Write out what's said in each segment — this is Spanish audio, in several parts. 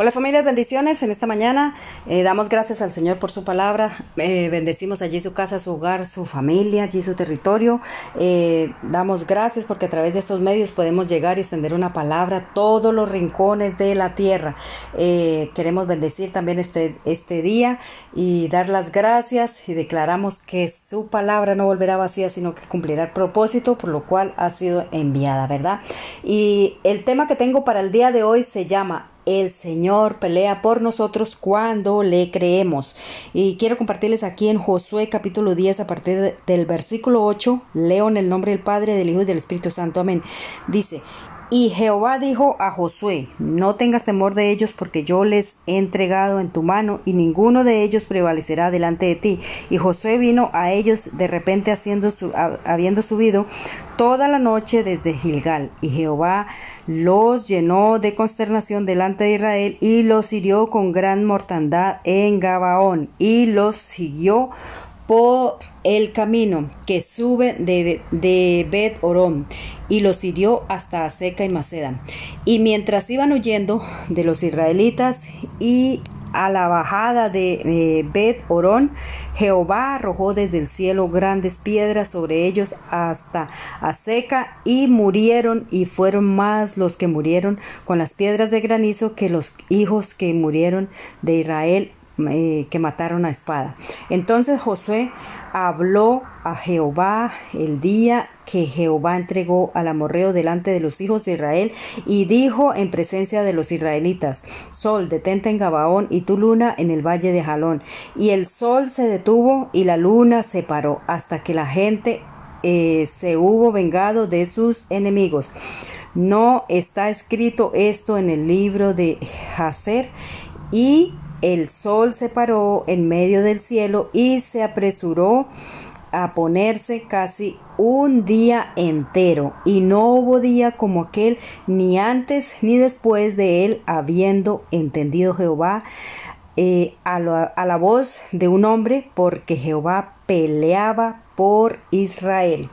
Hola familias, bendiciones en esta mañana. Eh, damos gracias al Señor por su palabra. Eh, bendecimos allí su casa, su hogar, su familia, allí su territorio. Eh, damos gracias porque a través de estos medios podemos llegar y extender una palabra a todos los rincones de la tierra. queremos bendecir también este, este día y dar las gracias y declaramos que su palabra no volverá vacía, sino que cumplirá el propósito por lo cual ha sido enviada, ¿verdad? Y el tema que tengo para el día de hoy se llama el Señor pelea por nosotros cuando le creemos. Y quiero compartirles aquí en Josué capítulo 10 a partir del versículo 8, leo en el nombre del Padre, del Hijo y del Espíritu Santo. Amén. Dice, y Jehová dijo a Josué, no tengas temor de ellos porque yo les he entregado en tu mano y ninguno de ellos prevalecerá delante de ti. Y Josué vino a ellos de repente haciendo habiendo subido toda la noche desde Gilgal. Y Jehová los llenó de consternación delante de Israel y los hirió con gran mortandad en Gabaón y los siguió por el camino que sube de, de Bet Orom y los hirió hasta Seca y Maceda. Y mientras iban huyendo de los israelitas y a la bajada de Bet Orón, Jehová arrojó desde el cielo grandes piedras sobre ellos hasta Seca y murieron y fueron más los que murieron con las piedras de granizo que los hijos que murieron de Israel eh, que mataron a espada. Entonces Josué habló a Jehová el día que Jehová entregó al amorreo delante de los hijos de Israel y dijo en presencia de los israelitas, Sol, detente en Gabaón y tu luna en el valle de Jalón. Y el sol se detuvo y la luna se paró hasta que la gente eh, se hubo vengado de sus enemigos. No está escrito esto en el libro de Hazer y el sol se paró en medio del cielo y se apresuró a ponerse casi un día entero, y no hubo día como aquel, ni antes ni después de él, habiendo entendido Jehová eh, a, a la voz de un hombre, porque Jehová peleaba por Israel.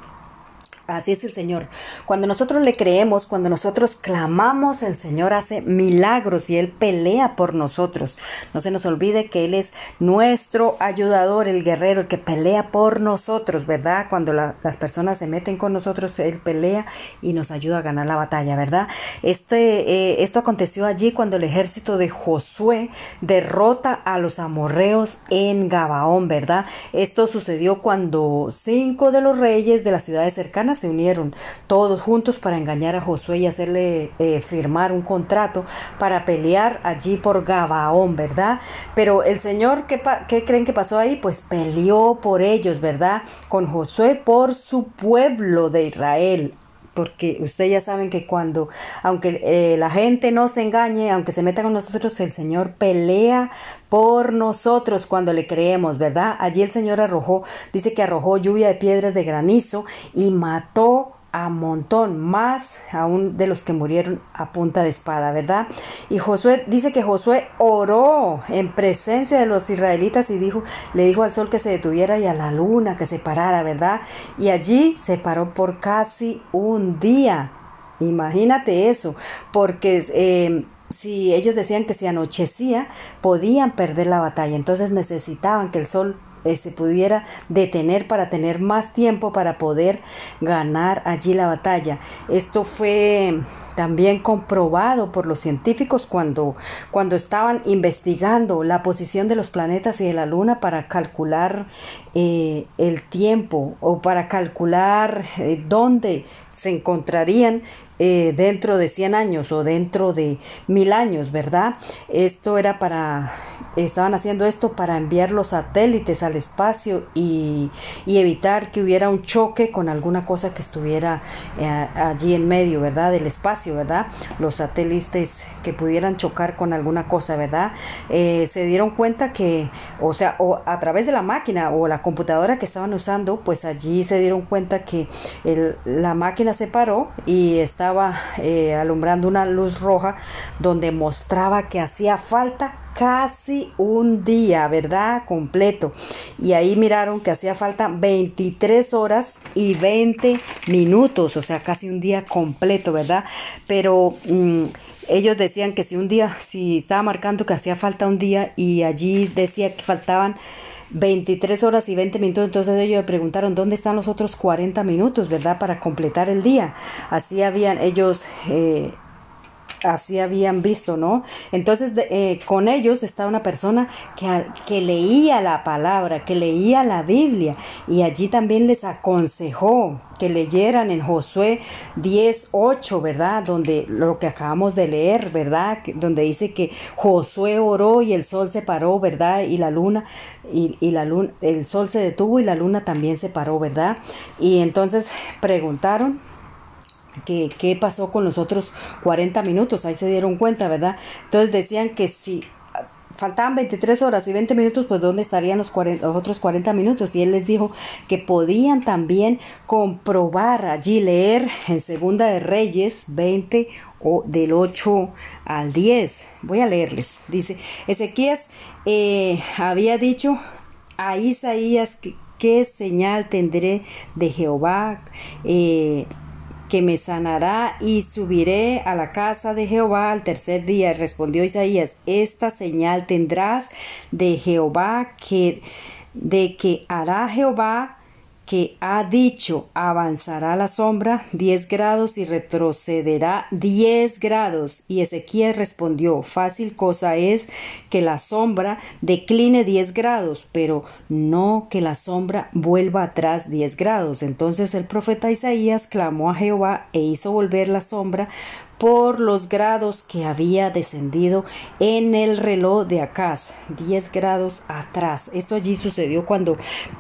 Así es el Señor. Cuando nosotros le creemos, cuando nosotros clamamos, el Señor hace milagros y Él pelea por nosotros. No se nos olvide que Él es nuestro ayudador, el guerrero, el que pelea por nosotros, ¿verdad? Cuando las personas se meten con nosotros, Él pelea y nos ayuda a ganar la batalla, ¿verdad? Este, eh, esto aconteció allí cuando el ejército de Josué derrota a los amorreos en Gabaón, ¿verdad? Esto sucedió cuando cinco de los reyes de las ciudades cercanas se unieron todos juntos para engañar a Josué y hacerle eh, firmar un contrato para pelear allí por Gabaón, ¿verdad? Pero el Señor, ¿qué, ¿qué creen que pasó ahí? Pues peleó por ellos, ¿verdad? Con Josué por su pueblo de Israel porque ustedes ya saben que cuando, aunque eh, la gente no se engañe, aunque se meta con nosotros, el Señor pelea por nosotros cuando le creemos, ¿verdad? Allí el Señor arrojó, dice que arrojó lluvia de piedras de granizo y mató a montón, más aún de los que murieron a punta de espada, ¿verdad? Y Josué dice que Josué oró en presencia de los israelitas y dijo, le dijo al sol que se detuviera y a la luna que se parara, ¿verdad? Y allí se paró por casi un día. Imagínate eso, porque eh, si ellos decían que si anochecía, podían perder la batalla, entonces necesitaban que el sol eh, se pudiera detener para tener más tiempo para poder ganar allí la batalla. Esto fue también comprobado por los científicos cuando, cuando estaban investigando la posición de los planetas y de la luna para calcular eh, el tiempo o para calcular eh, dónde se encontrarían dentro de 100 años o dentro de mil años, ¿verdad? Esto era para estaban haciendo esto para enviar los satélites al espacio y, evitar que hubiera un choque con alguna cosa que estuviera eh, allí en medio, ¿verdad? Del espacio, ¿verdad? Los satélites que pudieran chocar con alguna cosa, ¿verdad? Eh, se dieron cuenta que, o sea, o a través de la máquina o la computadora que estaban usando, pues allí se dieron cuenta que la máquina se paró y estaba eh, alumbrando una luz roja donde mostraba que hacía falta casi un día, ¿verdad? Completo. Y ahí miraron que hacía falta 23 horas y 20 minutos, o sea, casi un día completo, ¿verdad? Pero... Mm, ellos decían que si un día, si estaba marcando que hacía falta un día y allí decía que faltaban 23 horas y 20 minutos, entonces ellos preguntaron dónde están los otros 40 minutos, ¿verdad? Para completar el día. Así habían ellos... Eh, así habían visto, ¿no? Entonces eh, con ellos estaba una persona que, que, leía la palabra, que leía la Biblia y allí también les aconsejó que leyeran en Josué 10.8, ¿verdad? Donde lo que acabamos de leer, ¿verdad? Donde dice que Josué oró y el sol se paró, ¿verdad? Y la luna, y, y la luna, el sol se detuvo y la luna también se paró, ¿verdad? Y entonces preguntaron qué pasó con los otros 40 minutos, ahí se dieron cuenta, ¿verdad? Entonces decían que si faltaban 23 horas y 20 minutos, pues ¿dónde estarían los, otros 40 minutos? Y él les dijo que podían también comprobar allí, leer en Segunda de Reyes 20 o del 8 al 10. Voy a leerles. Dice, Ezequías eh, había dicho a Isaías que qué señal tendré de Jehová. Eh, que me sanará y subiré a la casa de Jehová al tercer día. Respondió Isaías, esta señal tendrás de Jehová que de que hará Jehová que ha dicho avanzará la sombra diez grados y retrocederá diez grados. Y Ezequiel respondió, fácil cosa es que la sombra decline diez grados, pero no que la sombra vuelva atrás diez grados. Entonces el profeta Isaías clamó a Jehová e hizo volver la sombra por los grados que había descendido en el reloj de Acaz, 10 grados atrás. Esto allí sucedió cuando,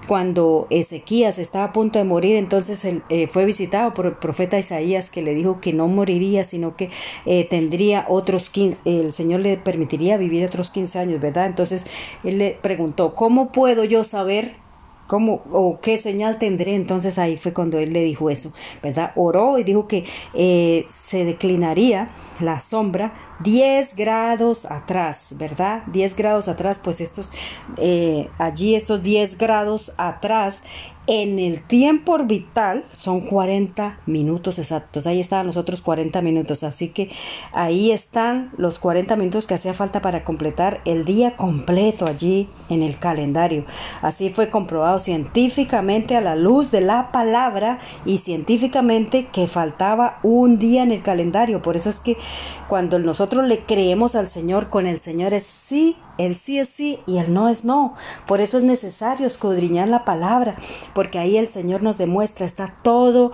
cuando Ezequías estaba a punto de morir, entonces él, eh, fue visitado por el profeta Isaías que le dijo que no moriría, sino que eh, tendría otros 15, el Señor le permitiría vivir otros 15 años, ¿verdad? Entonces él le preguntó, ¿cómo puedo yo saber ¿Cómo o qué señal tendré? Entonces ahí fue cuando él le dijo eso, ¿verdad? Oró y dijo que eh, se declinaría la sombra 10 grados atrás, ¿verdad? 10 grados atrás, pues estos, eh, allí estos 10 grados atrás en el tiempo orbital son 40 minutos exactos. Ahí estaban los otros 40 minutos. Así que ahí están los 40 minutos que hacía falta para completar el día completo allí en el calendario. Así fue comprobado científicamente a la luz de la palabra y científicamente que faltaba un día en el calendario. Por eso es que cuando nosotros le creemos al Señor, con el Señor es sí el sí es sí y el no es no. Por eso es necesario escudriñar la palabra, porque ahí el Señor nos demuestra, está todo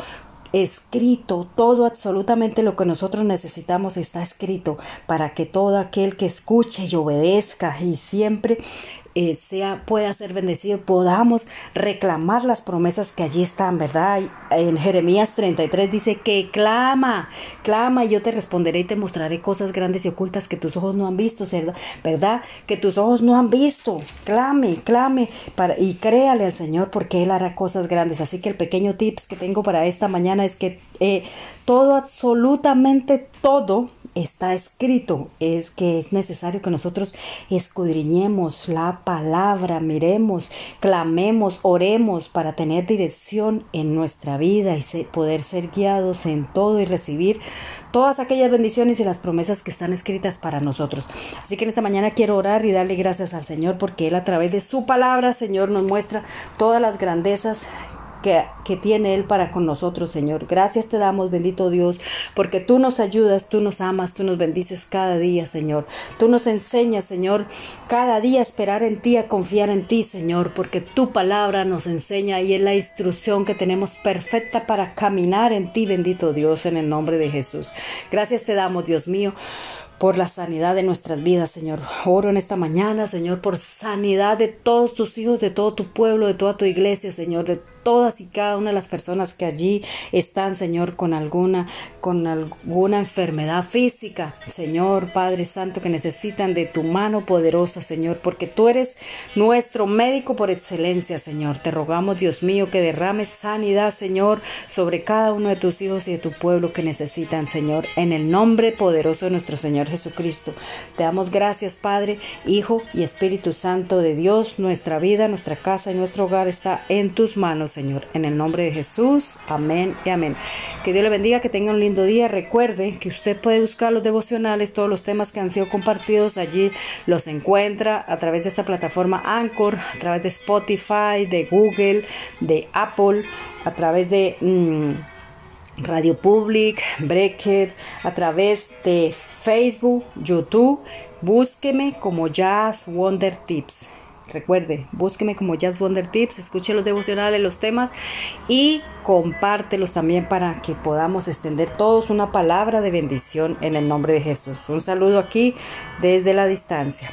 escrito, todo absolutamente lo que nosotros necesitamos está escrito para que todo aquel que escuche y obedezca y siempre eh, sea, pueda ser bendecido, podamos reclamar las promesas que allí están, ¿verdad? En Jeremías 33 dice que clama, clama y yo te responderé y te mostraré cosas grandes y ocultas que tus ojos no han visto, ¿verdad? Que tus ojos no han visto. Clame, clame para, y créale al Señor porque Él hará cosas grandes. Así que el pequeño tips que tengo para esta mañana es que eh, todo, absolutamente todo, está escrito es que es necesario que nosotros escudriñemos la palabra, miremos, clamemos, oremos para tener dirección en nuestra vida y poder ser guiados en todo y recibir todas aquellas bendiciones y las promesas que están escritas para nosotros. Así que en esta mañana quiero orar y darle gracias al Señor porque Él a través de su palabra, Señor, nos muestra todas las grandezas que, tiene Él para con nosotros, Señor. Gracias te damos, bendito Dios, porque tú nos ayudas, tú nos amas, tú nos bendices cada día, Señor. Tú nos enseñas, Señor, cada día a esperar en ti, a confiar en ti, Señor, porque tu palabra nos enseña y es la instrucción que tenemos perfecta para caminar en ti, bendito Dios, en el nombre de Jesús. Gracias te damos, Dios mío por la sanidad de nuestras vidas, Señor. Oro en esta mañana, Señor, por sanidad de todos tus hijos, de todo tu pueblo, de toda tu iglesia, Señor, de todas y cada una de las personas que allí están, Señor, con alguna, con alguna enfermedad física, Señor, Padre Santo, que necesitan de tu mano poderosa, Señor, porque tú eres nuestro médico por excelencia, Señor. Te rogamos, Dios mío, que derrames sanidad, Señor, sobre cada uno de tus hijos y de tu pueblo que necesitan, Señor, en el nombre poderoso de nuestro Señor Jesucristo. Te damos gracias, Padre, Hijo y Espíritu Santo de Dios. Nuestra vida, nuestra casa y nuestro hogar está en tus manos, Señor. En el nombre de Jesús. Amén y amén. Que Dios le bendiga, que tenga un lindo día. Recuerde que usted puede buscar los devocionales, todos los temas que han sido compartidos allí los encuentra a través de esta plataforma Anchor, a través de Spotify, de Google, de Apple, a través de... Mm, Radio Public, Breakit, a través de Facebook, YouTube. Búsqueme como Jazz Wonder Tips. Recuerde, búsqueme como Jazz Wonder Tips, escuche los devocionales, los temas y compártelos también para que podamos extender todos una palabra de bendición en el nombre de Jesús. Un saludo aquí desde la distancia.